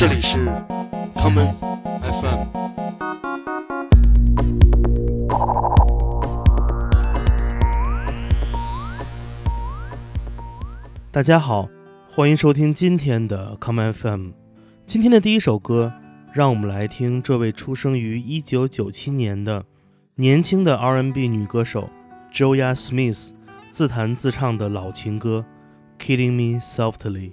这里是 common FM。大家好，欢迎收听今天的 common FM。今天的第一首歌，让我们来听这位出生于一九九七年的年轻的 R&B 女歌手 Joya Smith 自弹自唱的老情歌《Killing Me Softly》。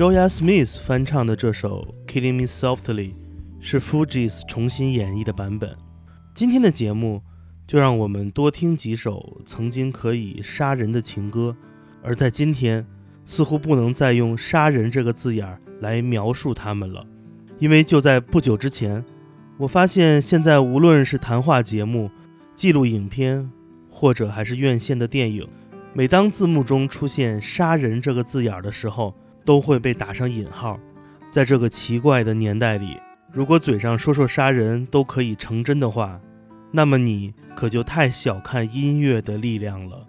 Joya Smith 翻唱的这首《Killing Me Softly》是 Fugees 重新演绎的版本。今天的节目就让我们多听几首曾经可以杀人的情歌，而在今天似乎不能再用“杀人”这个字眼儿来描述他们了，因为就在不久之前，我发现现在无论是谈话节目、记录影片，或者还是院线的电影，每当字幕中出现“杀人”这个字眼儿的时候，都会被打上引号。在这个奇怪的年代里，如果嘴上说说杀人都可以成真的话，那么你可就太小看音乐的力量了。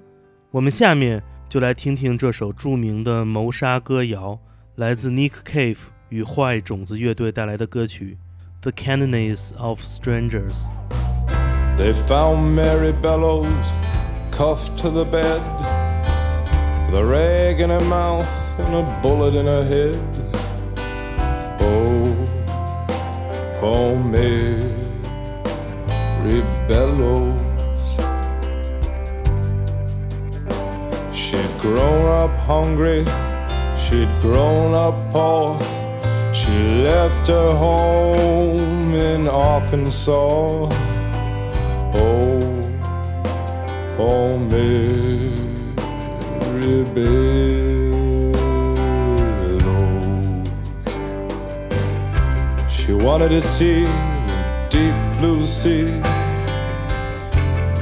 我们下面就来听听这首著名的谋杀歌谣，来自 Nick Cave 与坏种子乐队带来的歌曲 The Cantonese of Strangers》。They found Mary Bellows cuffed to the bed, the rag in her mouth and a bullet in her head. Oh, Mary Bellows. She'd grown up hungry, she'd grown up poor. She left her home in Arkansas. Oh, oh, Mary wanted to see the deep blue sea.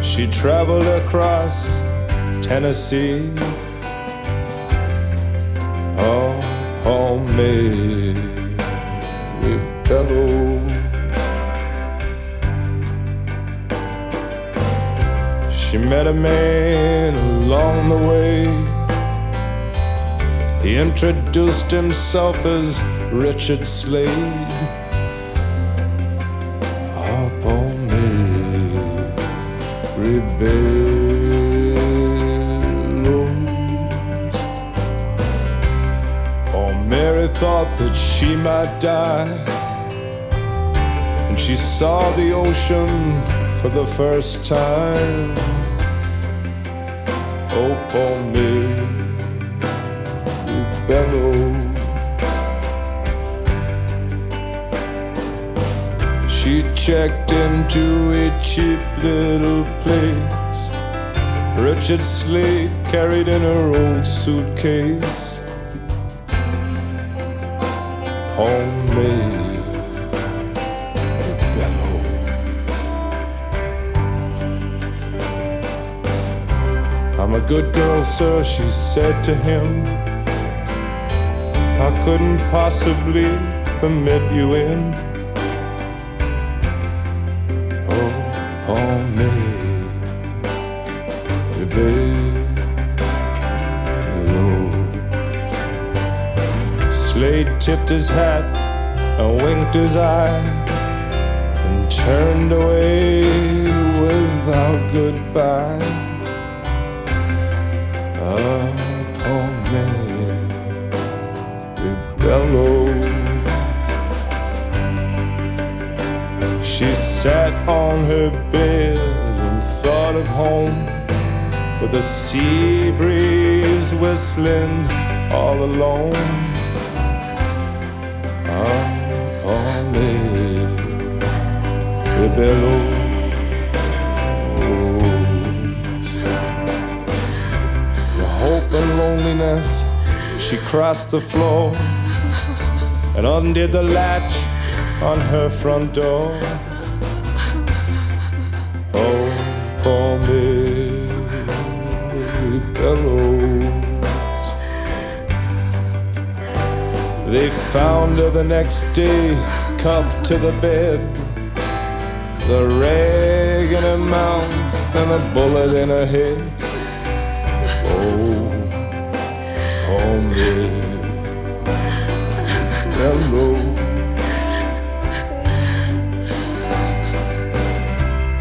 She traveled across Tennessee. Oh, oh, Mary Bellows. She met a man along the way. He introduced himself as Richard Slade. Thought that she might die. And she saw the ocean for the first time. Oh, poor me, bellows. She checked into a cheap little place. Richard Slade carried in her old suitcase. Me. I'm a good girl, sir, she said to him. I couldn't possibly permit you in. Tipped his hat and winked his eye and turned away without goodbye. Ah, poor Mary Bellows. She sat on her bed and thought of home with the sea breeze whistling all alone. Bellows. With hope and loneliness, she crossed the floor and undid the latch on her front door. Oh, poor Mary Bellows. They found her the next day, cuffed to the bed, the rag in her mouth and a bullet in her head. Oh, Mary Bellows.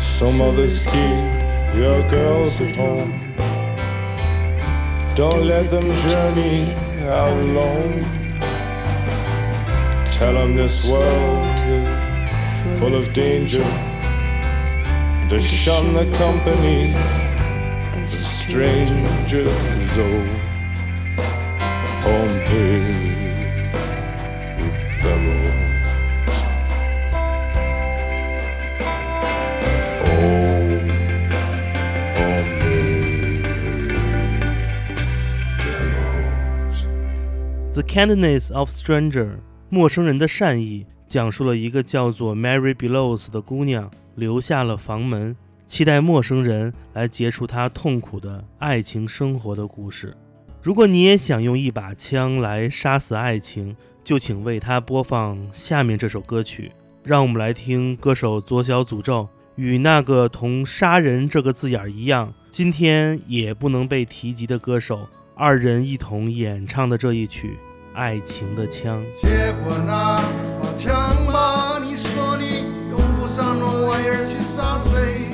Some others keep your girls at home. Don't let them journey out alone. Tell them this world is full of danger To shun the company of strangers. Oh, home bellows. Oh, home bellows. The Kindness of Stranger，陌生人的善意，讲述了一个叫做 Mary Bellows 的姑娘 留下了房门，期待陌生人来结束他痛苦的爱情生活的故事。如果你也想用一把枪来杀死爱情，就请为他播放下面这首歌曲。让我们来听歌手左小诅咒与那个同“杀人”这个字眼一样，今天也不能被提及的歌手二人一同演唱的这一曲《爱情的枪》。结果那把枪没人去杀谁？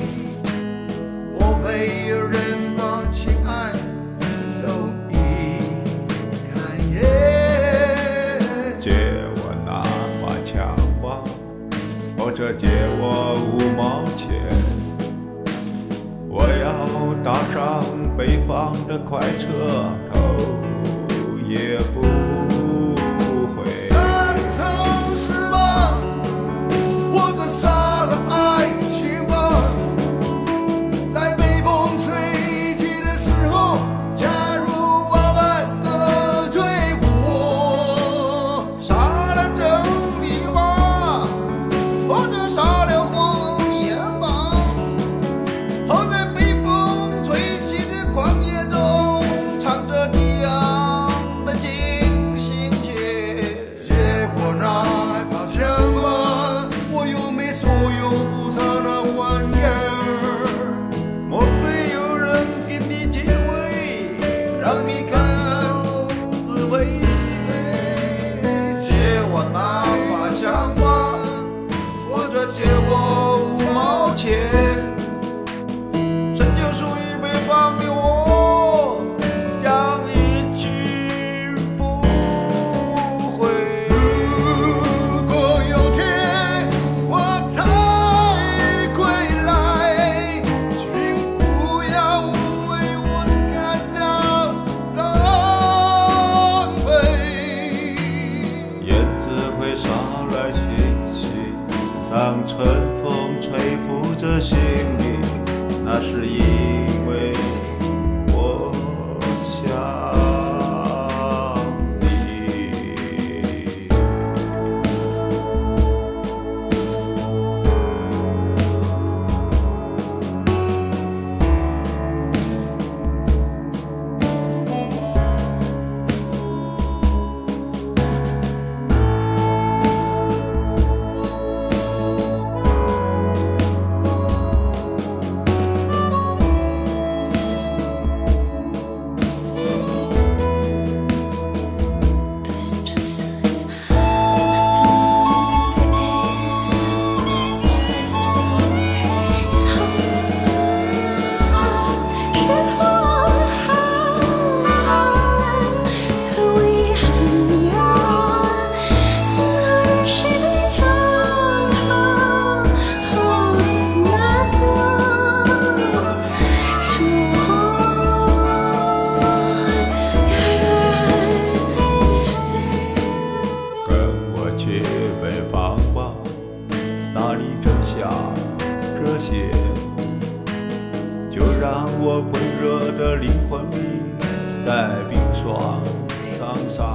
莫非有人把情爱都遗弃？借我那把枪吧，或者借我五毛钱，我要搭上北方的快车。温热的灵魂在冰霜上上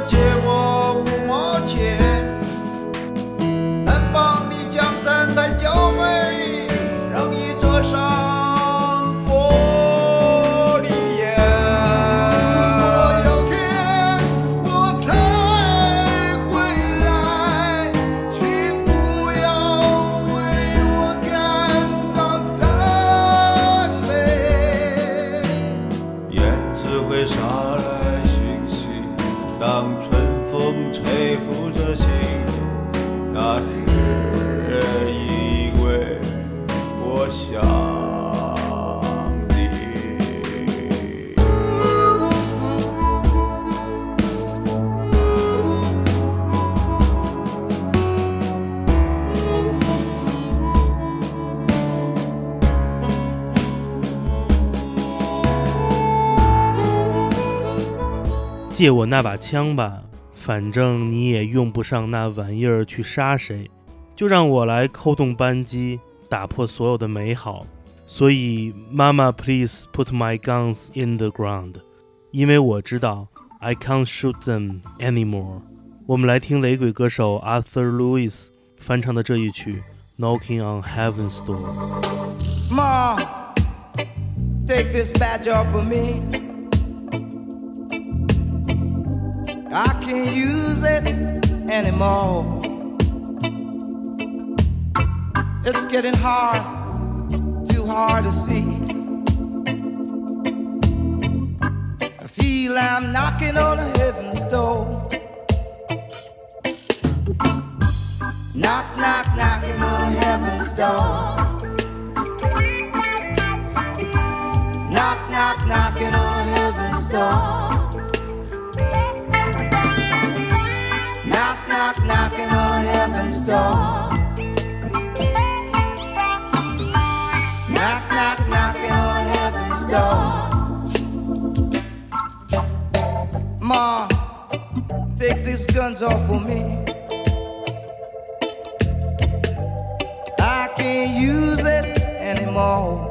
结。借我那把枪吧，反正你也用不上那玩意儿去杀谁，就让我来扣动扳机，打破所有的美好。所以，妈妈，please put my guns in the ground，因为我知道 I can't shoot them anymore。我们来听雷鬼歌手 Arthur Lewis 翻唱的这一曲《Knocking on Heaven's Door》。Ma, take this badge off of me. I can't use it anymore. It's getting hard, too hard to see. I feel I'm knocking on a heaven's door. Knock, knock, knocking on heaven's door. Door. Knock, knock, knocking on heaven's door. Ma, take these guns off of me. I can't use it anymore.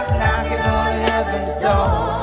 Knock, knock, knocking on heaven's door.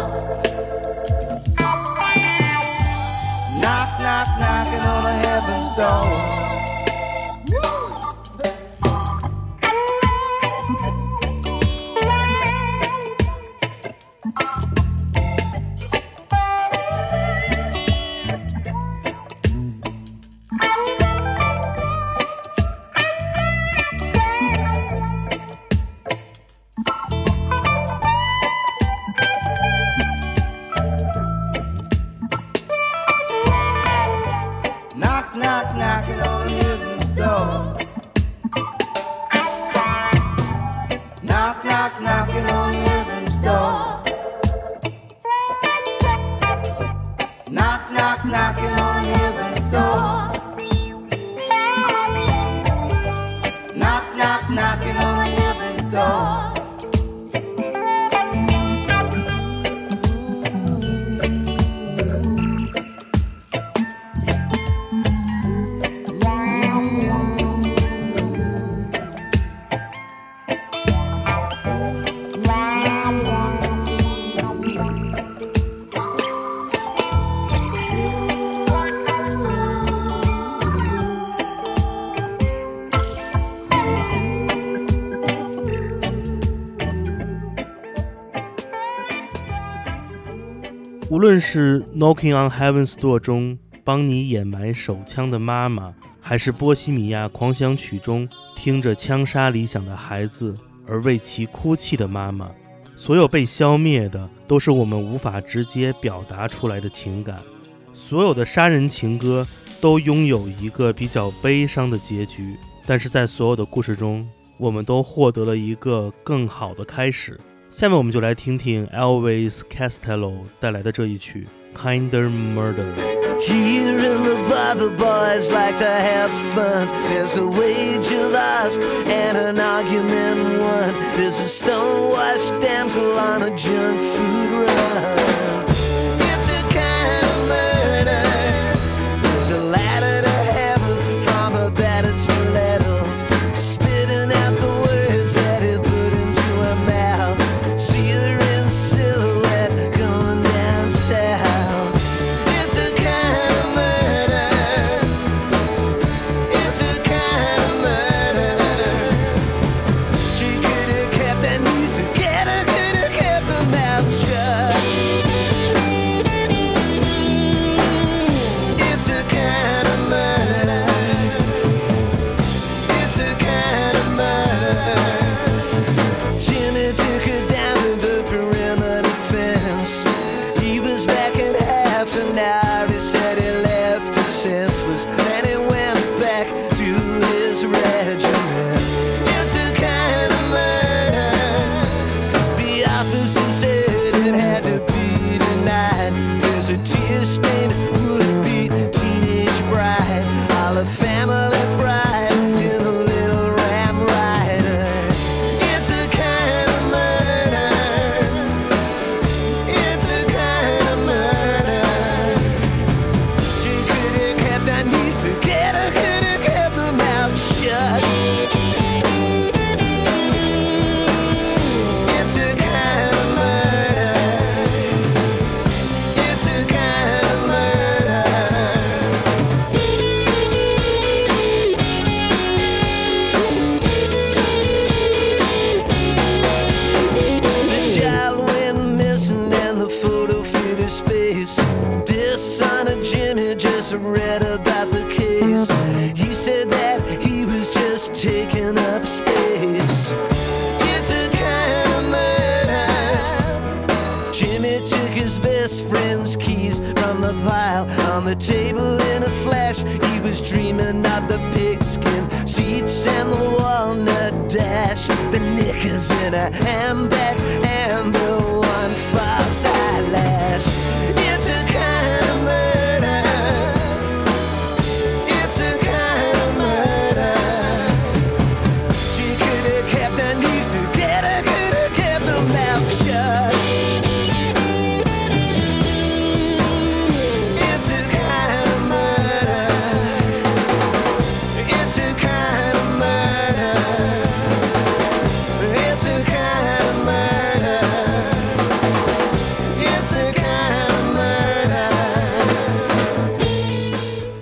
是《Knocking on Heaven's Door》中帮你掩埋手枪的妈妈，还是《波西米亚狂想曲》中听着枪杀理想的孩子而为其哭泣的妈妈，所有被消灭的都是我们无法直接表达出来的情感。所有的杀人情歌都拥有一个比较悲伤的结局，但是在所有的故事中，我们都获得了一个更好的开始。下面我们就来听听 Elvis Costello 带来的这一曲《Kinder Murder》。 Here in the bar, the boys like to have fun. There's a wager lost and an argument won. There's a stonewashed damsel on a junk food run. He was back in half an hour. Read about the case. He said that he was just taking up space. It's a kind of murder. Jimmy took his best friend's keys from the pile on the table in a flash. He was dreaming of the pigskin seats and the walnut dash, the knickers in a handbag, and the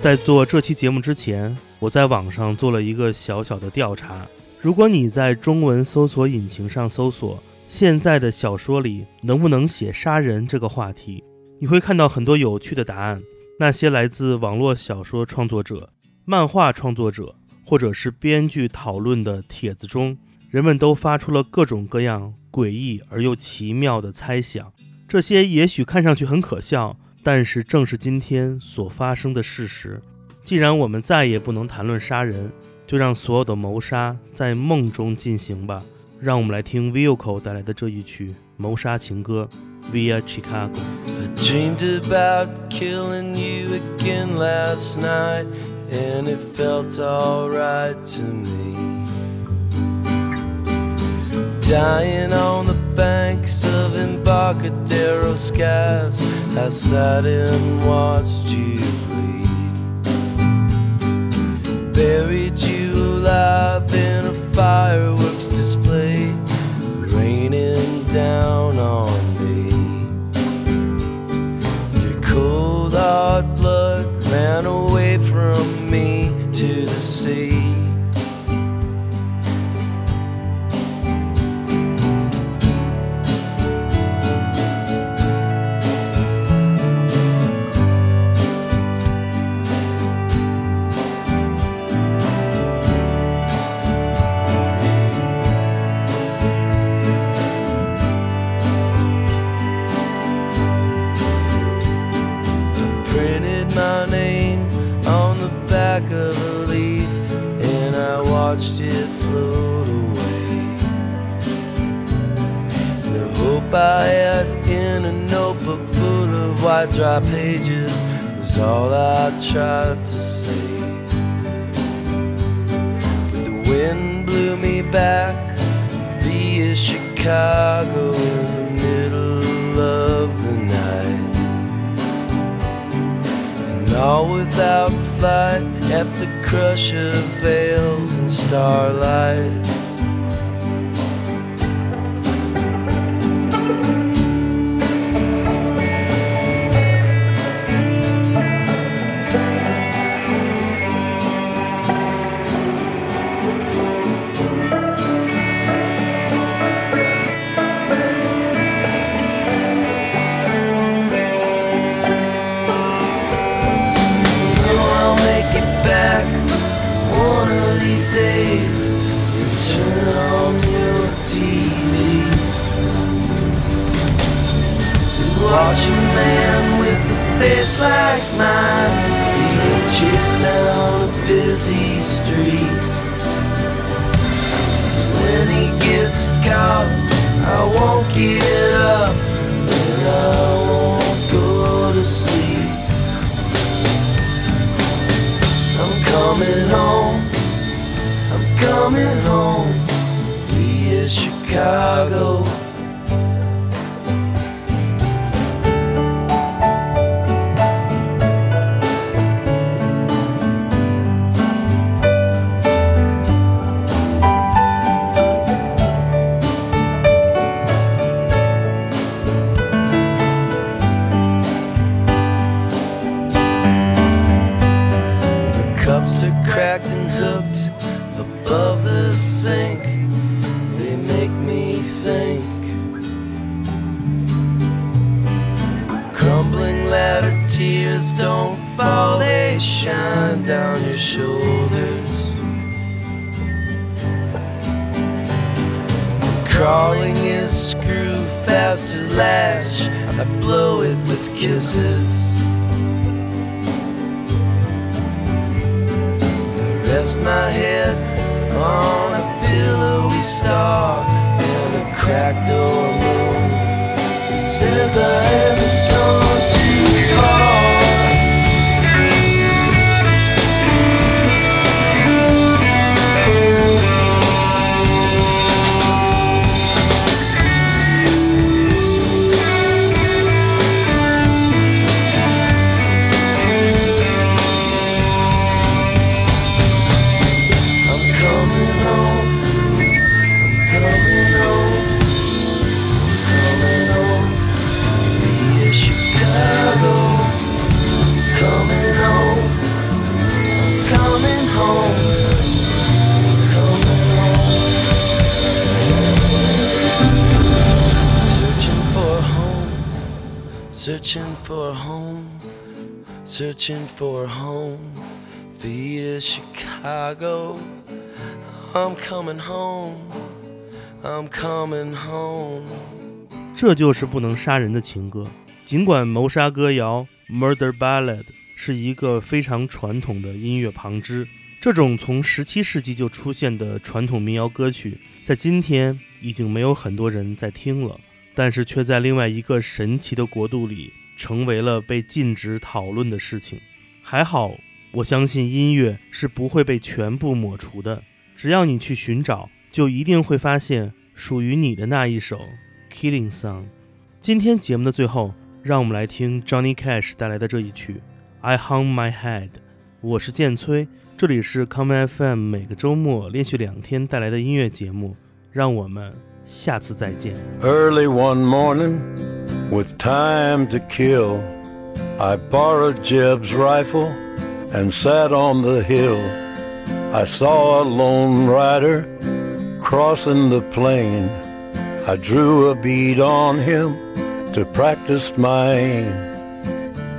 在做这期节目之前，我在网上做了一个小小的调查。如果你在中文搜索引擎上搜索“现在的小说里能不能写杀人”这个话题，你会看到很多有趣的答案。那些来自网络小说创作者、漫画创作者或者是编剧讨论的帖子中，人们都发出了各种各样诡异而又奇妙的猜想。这些也许看上去很可笑，但是正是今天所发生的事实。既然我们再也不能谈论杀人，就让所有的谋杀在梦中进行吧。让我们来听 Vilco 带来的这一曲谋杀情歌《Via Chicago》。I dreamed about killing you again last night, and it felt alright to me. Dying on the banks of Embarcadero skies, I sat and watched you bleed. Buried you alive in a fireworks display, raining down dry pages was all I tried to say. But the wind blew me back via Chicago in the middle of the night. And all without flight at the crush of veils and starlight. Busy street. When he gets caught, I won't get up and I won't go to sleep. I'm coming home. I'm coming home via Chicago. Down your shoulders. Crawling is screw fast to lash. I blow it with kisses. I rest my head on a pillowy star and a cracked old moon. It says I haven't Searching for home. Searching for home. Searching for home via Chicago. I'm coming home. I'm coming home. 这就是不能杀人的情歌。尽管谋杀歌谣 （Murder Ballad） 是一个非常传统的音乐旁支，这种从17世纪就出现的传统民谣歌曲，在今天已经没有很多人在听了，但是却在另外一个神奇的国度里成为了被禁止讨论的事情。还好，我相信音乐是不会被全部抹除的，只要你去寻找，就一定会发现属于你的那一首。Killing Song。今天节目的最后，让我们来听 Johnny Cash 带来的这一曲《I Hung My Head》。我是建崔，这里是 Common FM 每个周末连续两天带来的音乐节目，让我们下次再见。 Early one morning, with time to kill, I borrowed Jeb's rifle and sat on the hill. I saw a lone rider crossing the plain. I drew a bead on him to practice my aim.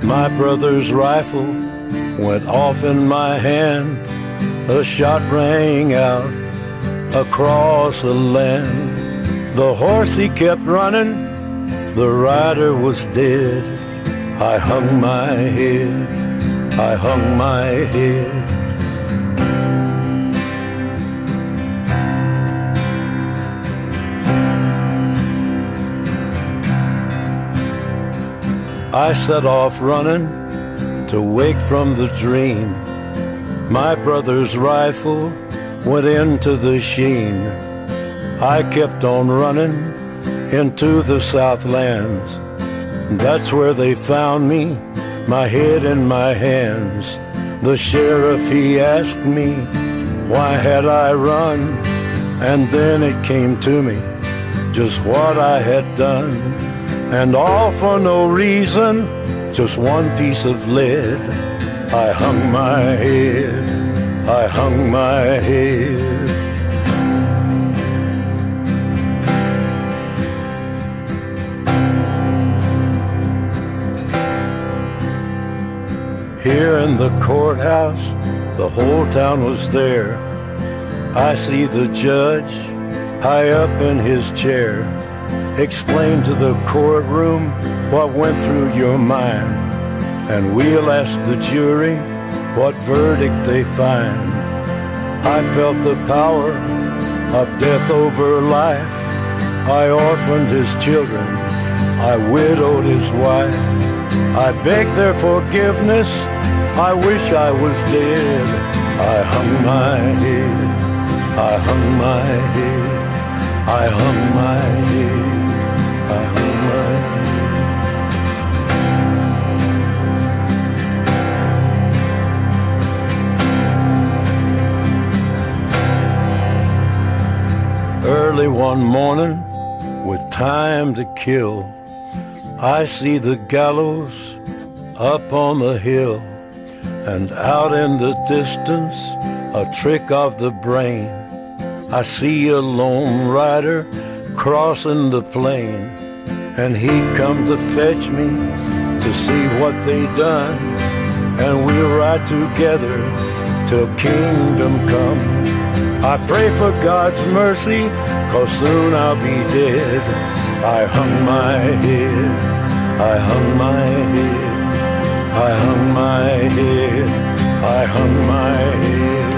My brother's rifle went off in my hand. A shot rang out across the land. The horse he kept running, the rider was dead. I hung my head, I hung my head. I set off running to wake from the dream. My brother's rifle went into the sheen. I kept on running into the Southlands. That's where they found me, my head in my hands. The sheriff, he asked me, why had I run? And then it came to me, just what I had done. And all for no reason, just one piece of lead. I hung my head, I hung my head. Here in the courthouse, the whole town was there. I see the judge high up in his chair. Explain to the courtroom what went through your mind. And we'll ask the jury what verdict they find. I felt the power of death over life. I orphaned his children. I widowed his wife. I beg their forgiveness. I wish I was dead. I hung my head. I hung my head. I hung my head. Early one morning, with time to kill, I see the gallows up on the hill, and out in the distance, a trick of the brain. I see a lone rider crossing the plain, and he come to fetch me to see what they done, and we'll ride together till kingdom come. I pray for God's mercy, cause soon I'll be dead. I hung my head, I hung my head, I hung my head, I hung my head.